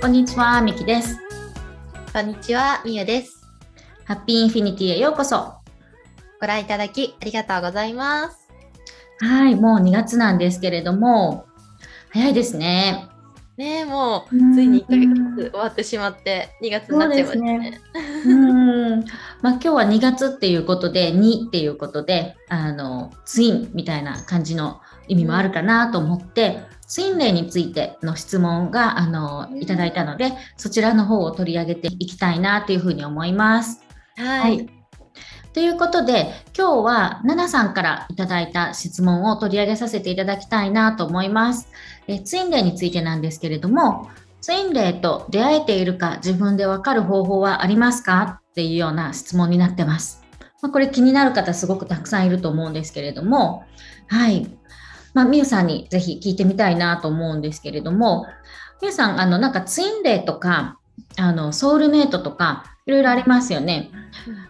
こんにちは、みきです。こんにちは、みゆです。ハッピーインフィニティへようこそ。ご覧いただきありがとうございます。はい、もう2月なんですけれども、早いですね。ねえ、もうついに1ヶ月終わってしまって、2月になっちゃいましたね。うん、まあ今日は2月っていうことで、2っていうことで、あの、ツインみたいな感じの意味もあるかなと思って、ツインレイについての質問が、あの、いただいたので、そちらの方を取り上げていきたいなというふうに思います。はい。ということで、今日はナナさんからいただいた質問を取り上げさせていただきたいなと思います。えツインレイについてなんですけれども、ツインレイと出会えているか自分でわかる方法はありますかっていうような質問になってます。まあ、これ気になる方すごくたくさんいると思うんですけれども、はい。まあ、みゆさんにぜひ聞いてみたいなと思うんですけれども、みゆさん、あの、なんかツインレイとか、あの、ソウルメイトとか、いろいろありますよね。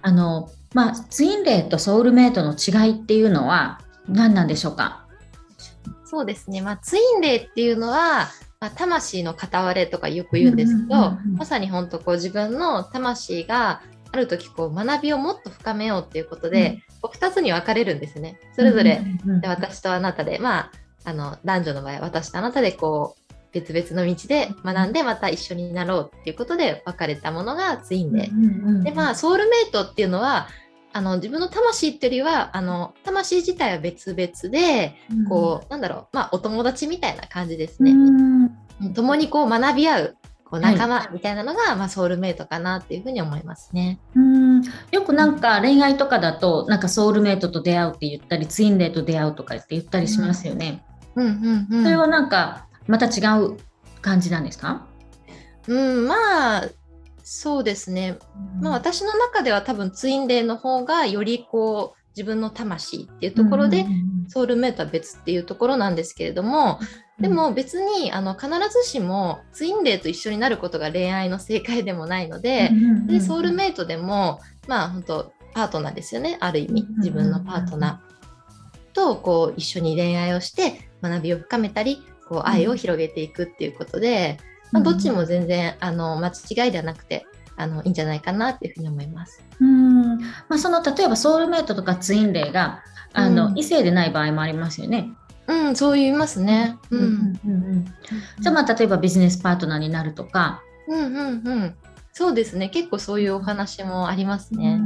あの、まあ、ツインレイとソウルメイトの違いっていうのは何なんでしょうか？そうですね。まあ、ツインレイっていうのは、まあ、魂の片割れとかよく言うんですけど、まさに本当こう自分の魂がある時こう学びをもっと深めようっていうことで、2つに分かれるんですね。それぞれ、うんうんうんで私とあなたで、まあ、あの男女の場合私とあなたでこう別々の道で学んでまた一緒になろうっていうことで分かれたものがツインレイ。うんうんうんでまあソウルメイトっていうのはあの自分の魂っていうよりはあの魂自体は別々でこう、なんだろうまあお友達みたいな感じですうね。ん共にこう学び合うこうはい。仲間みたいなのが、まあ、ソウルメイトかなっていうふうに思いますね。うん。よくなんか恋愛とかだとなんかソウルメイトと出会うって言ったりツインレイと出会うとかって言ったりしますよね。うんうんうん、それはなんかまた違う感じなんですか、うん、まあそうですね。まあ、私の中では多分ツインレイの方がよりこう自分の魂っていうところで、ソウルメイトは別っていうところなんですけれども、うんでも別にあの必ずしもツインレイと一緒になることが恋愛の正解でもないので,、うんうんうんでソウルメイトでもまあ本当パートナーですよね。ある意味自分のパートナー。とこう一緒に恋愛をして学びを深めたりこう愛を広げていくっていうことで、まあ、どっちも全然あの間違いではなくてあのいいんじゃないかなっていうふうに思います。うん。まあ、その例えばソウルメイトとかツインレイがあの、うん。異性でない場合もありますよね。うん、そう言いますね。うん。うんうんじゃあまあ例えばビジネスパートナーになるとか、うんうんうん。そうですね。結構そういうお話もありますね。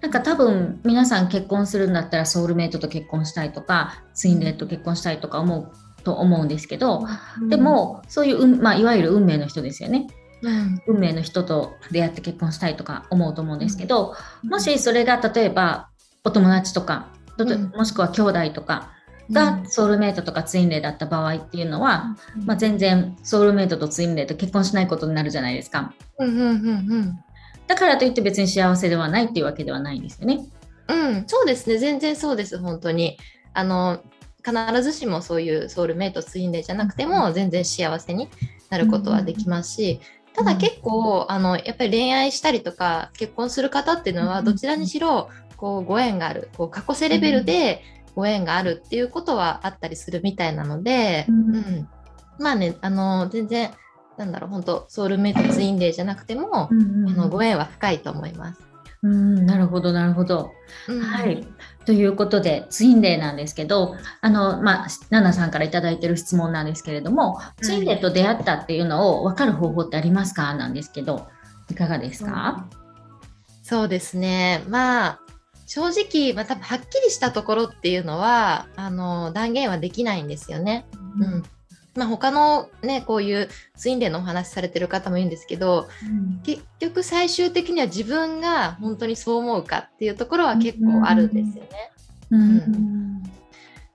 なんか多分皆さん結婚するんだったらソウルメイトと結婚したいとかツインレイと結婚したいとか思うと思うんですけど、で、もそういう、うんまあ、いわゆる運命の人ですよねうん、運命の人と出会って結婚したいとか思うと思うんですけど、うんもしそれが例えばお友達とか、もしくは兄弟とかがソウルメイトとかツインレイだった場合っていうのは、まあ、全然ソウルメイトとツインレイと結婚しないことになるじゃないですか。うんうんうんだからといって別に幸せではないっていうわけではないんですよね。うん。うん、そうですね。全然そうです。本当に。あの、必ずしもそういうソウルメイト、ツインレイじゃなくても、全然幸せになることはできますし、ただ結構、あの、やっぱり恋愛したりとか、結婚する方っていうのは、うんどちらにしろ、こう、ご縁がある、こう、過去世レベルでご縁があるっていうことはあったりするみたいなので、うんうんまあね、あの、全然、なんだろう、本当ソウルメイト、ツインレイじゃなくても、あのご縁は深いと思います。うん、なるほど、なるほど。うんはい。ということで、ツインレイなんですけど、あの、まあ、ナナさんからいただいている質問なんですけれども、ツインレイと出会ったっていうのを分かる方法ってありますか？なんですけど、いかがですか、そうですね。まあ、正直、まあ、多分はっきりしたところっていうのは、あの、断言はできないんですよね。うん。まあ、他のね、こういうツインレイのお話しされてる方もいるんですけど、結局最終的には自分が本当にそう思うかっていうところは結構あるんですよね。うん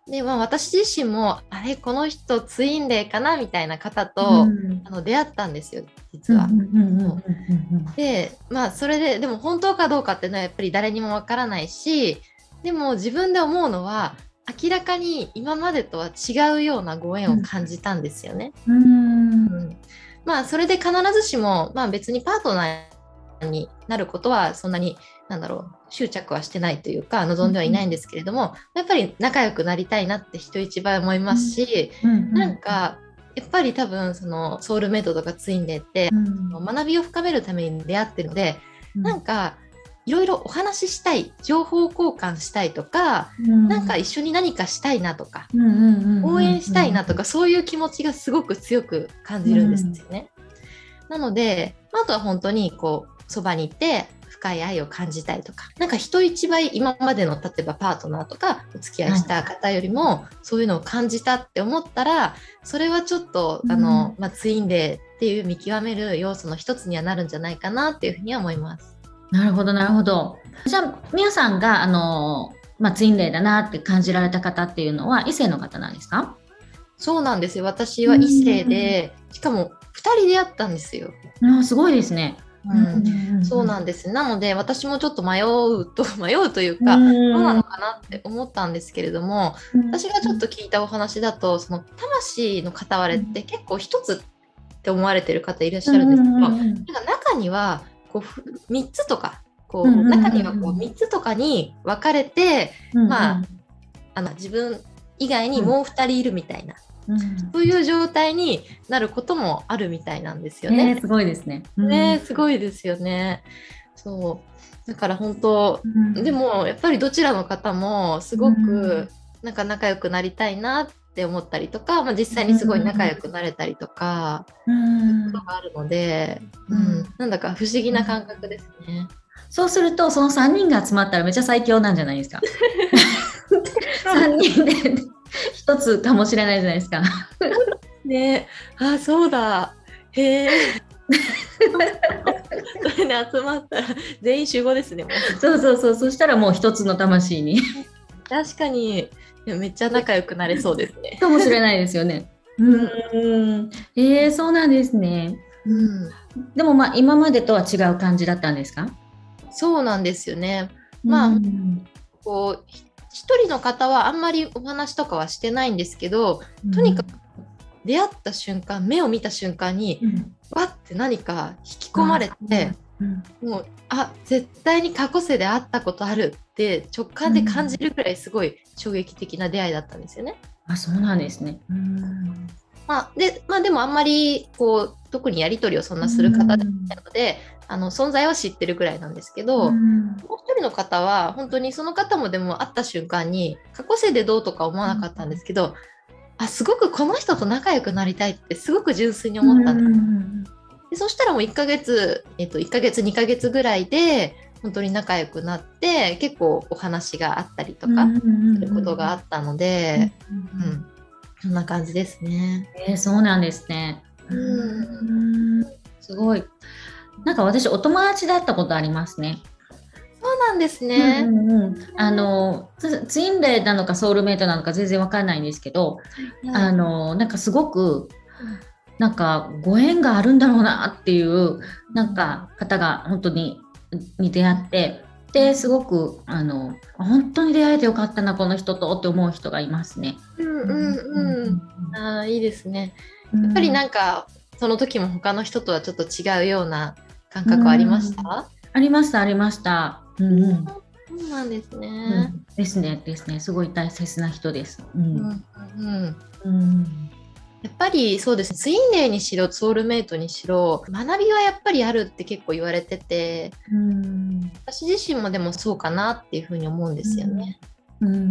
で、まあ、私自身も、あれ、この人ツインレイかなみたいな方と、うんあの出会ったんですよ、実は。で、まあ、それで、でも本当かどうかっていうのはやっぱり誰にもわからないし、でも自分で思うのは、明らかに今までとは違うようなご縁を感じたんですよね。うんうんまあ、それで必ずしも、まあ別にパートナーになることはそんなに、なんだろう、執着はしてないというか、望んではいないんですけれども、やっぱり仲良くなりたいなって人一倍思いますし、うんなんか、やっぱり多分そのソウルメイトとかツインレイって、学びを深めるために出会ってるので、なんかいろいろお話ししたい情報交換したいとか、なんか一緒に何かしたいなとか、応援したいなとか、そういう気持ちがすごく強く感じるんですよね。なので、まあ、あとは本当にこうそばにいて深い愛を感じたいとかなんか人一倍今までの例えばパートナーとかお付き合いした方よりも、そういうのを感じたって思ったらそれはちょっと、あのまあ、ツインレイっていう見極める要素の一つにはなるんじゃないかなっていうふうには思います。なるほどなるほど。じゃあ皆さんがあの、まあ、ツインレイだなって感じられた方っていうのは異性の方なんですか？そうなんですよ私は異性で、しかも2人出会ったんですよ。あすごいですね。うん、そうなんです。なので私もちょっと迷うと 迷うというか、どうなのかなって思ったんですけれども、私がちょっと聞いたお話だとその魂の片割れって結構一つって思われてる方いらっしゃるんですけど、なんか中にはこう3つとかこう中にはこう3つとかに分かれて、まああの自分以外にもう2人いるみたいな。うん、そういう状態になることもあるみたいなんですよね。えー、すごいですね。ね、すごいですよね。そう。だから本当、うん、でもやっぱりどちらの方もすごくなんか仲良くなりたいなって思ったりとか、まあ、実際にすごい仲良くなれたりとか、うん、ことがあるので、うん、なんだか不思議な感覚ですね。そうするとその3人が集まったらめっちゃ最強なんじゃないですか。3人で一つかもしれないじゃないですか。ねあそうだ。へえ。それで集まったら全員集合ですね。そうそうそう。そしたらもう一つの魂に。確かにめっちゃ仲良くなれそうですね。かもしれないですよね。うん。えー、そうなんですね。うん。でもまあ今までとは違う感じだったんですか？そうなんですよね。まあ、こう一人の方はあんまりお話とかはしてないんですけど、とにかく出会った瞬間目を見た瞬間に、うん、わって何か引き込まれて、うん、もうあ絶対に過去世で会ったことあるって直感で感じるぐらいすごい衝撃的な出会いだったんですよね。あそうなんですね。まあでまあ、でもあんまりこう特にやり取りをそんなする方でないので、あの存在は知ってるぐらいなんですけど、うん、もう一人の方は本当にその方もでも会った瞬間に過去世でどうとか思わなかったんですけど、うん、あすごくこの人と仲良くなりたいってすごく純粋に思ったんです、うん、でそしたらもう1ヶ月、えっと、1ヶ月2ヶ月ぐらいで本当に仲良くなって結構お話があったりとかすることがあったので、うん。そんな感じですね。えー、そうなんですね。うんすごい。なんか私お友達だったことありますね。そうなんですね。うんうんうん、あのツインレイなのかソウルメイトなのか全然わかんないんですけど、はい、あのなんかすごくなんかご縁があるんだろうなっていうなんか方が本当にに出会って。ですごくあの本当に出会えてよかったなこの人とって思う人がいますね。うんうんうん。ああいいですね。やっぱりなんか、その時も他の人とはちょっと違うような感覚はありました、ありましたありました。うんうん、そうなんですね、うん、ですねですね。すごい大切な人です。うんうんうん、うんやっぱりそうですねツインレイにしろソウルメイトにしろ学びはやっぱりあるって結構言われてて、うん、私自身もでもそうかなっていうふうに思うんですよね。うんうんうん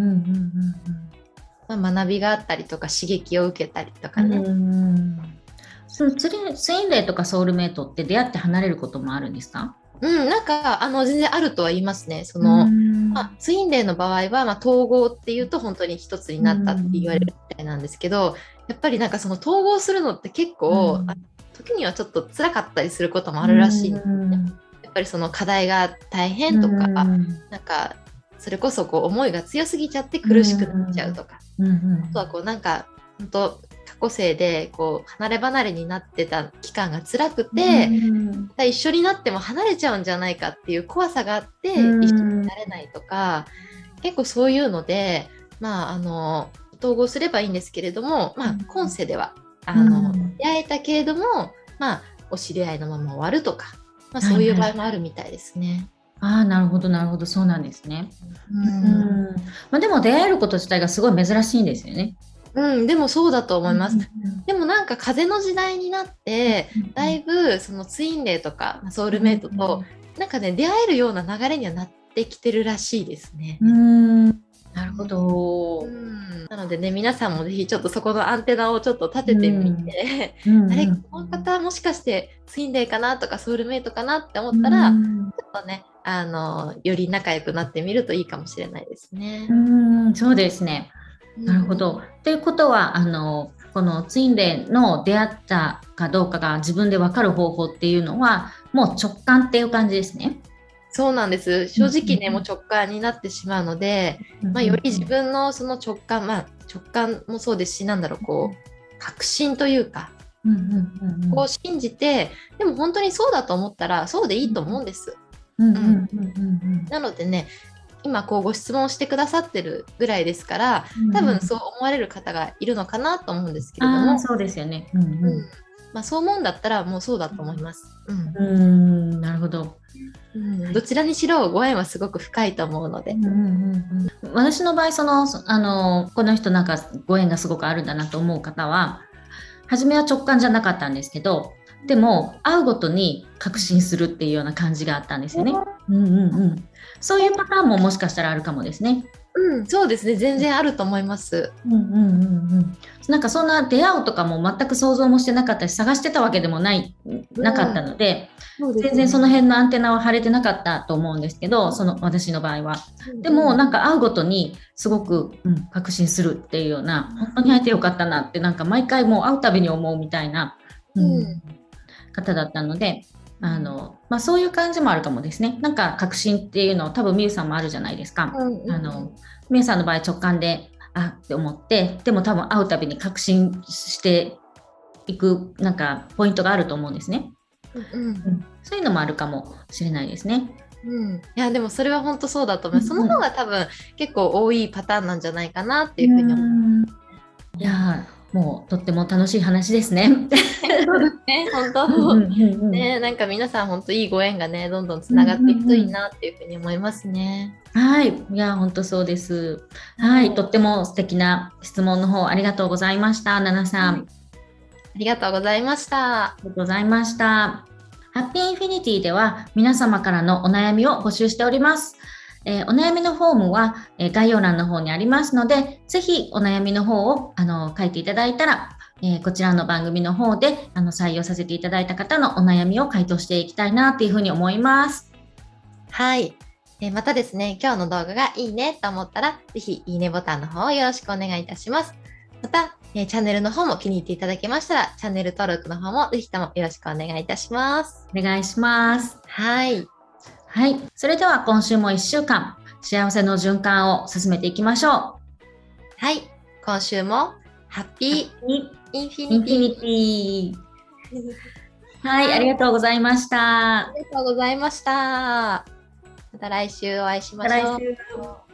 うんまあ、学びがあったりとか刺激を受けたりとかね。うんそのツインレイとかソウルメイトって出会って離れることもあるんですか？うん、なんかあの全然あるとは言いますね。その、まあ、ツインレイの場合は、まあ、統合っていうと本当に一つになったって言われるみたいなんですけど、やっぱりなんかその統合するのって結構、時にはちょっと辛かったりすることもあるらしい。ん。ですね。やっぱりその課題が大変とか、なんかそれこそこう思いが強すぎちゃって苦しくなっちゃうとか、あとはこうなんか本当過去生でこう離れ離れになってた期間が辛くて、うん、一緒になっても離れちゃうんじゃないかっていう怖さがあって、うん、一緒になれないとか結構そういうのでまああの統合すればいいんですけれども、まあ、今世ではあの、うん、出会えたけれども、まあ、お知り合いのまま終わるとか、まあ、そういう場合もあるみたいですね。はいはいああなるほどなるほど。そうなんですね。うん。まあ、でも出会えること自体がすごい珍しいんですよね。うん、でもそうだと思います。でもなんか風の時代になって、うんだいぶそのツインレイとかまあソウルメイトとなんかね出会えるような流れにはなってきてるらしいですね。うんなるほどう。ん、なのでね皆さんもぜひちょっとそこのアンテナをちょっと立ててみて、うんあれこの方もしかしてツインレイかなとかソウルメイトかなって思ったら、ちょうんっとねあのより仲良くなってみるといいかもしれないですねう。んそうですね。なるほうんど。ということはあのこのツインレイの出会ったかどうかが自分で分かる方法っていうのはもう直感っていう感じですね。そうなんです。正直ね、うんもう直感になってしまうので、まあ、より自分のその直感、まあ、直感もそうですしなんだろうこう確信というかうんうんうんうん。こう信じてでも本当にそうだと思ったらそうでいいと思うんです。うんうんうんうんなのでね今こうご質問してくださってるぐらいですからうん多分そう思われる方がいるのかなと思うんですけれども、ああそうですよね。うんううんまあ、そう思うんだったらもうそうだと思います。うんうーんなるほど。うんどちらにしろご縁はすごく深いと思うので。うんうんうんうん私の場合そのそあのこの人なんかご縁がすごくあるんだなと思う方は初めは直感じゃなかったんですけどでも会うごとに確信するっていうような感じがあったんですよね。うん。うんうん、そういうパターンももしかしたらあるかもですね。うん、そうですね。全然あると思います。うんうんうんうん、なんかそんな出会うとかも全く想像もしてなかったし探してたわけでもないなかったので、全然その辺のアンテナは張れてなかったと思うんですけどその私の場合は。でもなんか会うごとにすごく、うん、確信するっていうような本当に会えてよかったなってなんか毎回もう会うたびに思うみたいな、うん。うん方だったのであの、まあ、そういう感じもあるかもですねなんか確信っていうの多分みゆさんもあるじゃないですか。うんうんあのみゆさんの場合直感であって思ってでも多分会うたびに確信していくなんかポイントがあると思うんですね。うんうんそういうのもあるかもしれないですね。うん、いやでもそれは本当そうだと思います。そうんうんの方が多分結構多いパターンなんじゃないかなっていうふうに思う。いやーもうとっても楽しい話ですね。そうですね、本当。うんうんうんね、なんか皆さん本当いいご縁がねどんどんつながっていくといいなっていうふうに思いますね。はい、いや本当そうです。はい、とっても素敵な質問の方ありがとうございました、ナナさん。はいありがとうございました。ありがとうございました。ハッピーインフィニティでは皆様からのお悩みを募集しております。えーお悩みのフォームは、えー概要欄の方にありますので、ぜひお悩みの方をあの書いていただいたら、えーこちらの番組の方であの採用させていただいた方のお悩みを回答していきたいなというふうに思います。はい。えーまたですね、今日の動画がいいねと思ったら、ぜひいいねボタンの方をよろしくお願いいたします。また、えーチャンネルの方も気に入っていただけましたら、チャンネル登録の方もぜひともよろしくお願いいたします。お願いします。はい。はい。それでは今週も1週間、幸せの循環を進めていきましょはい。今週も、ハッピーインフィニティ。はい、ありがとうございました。ありがとうございました。また来週お会いしましょう。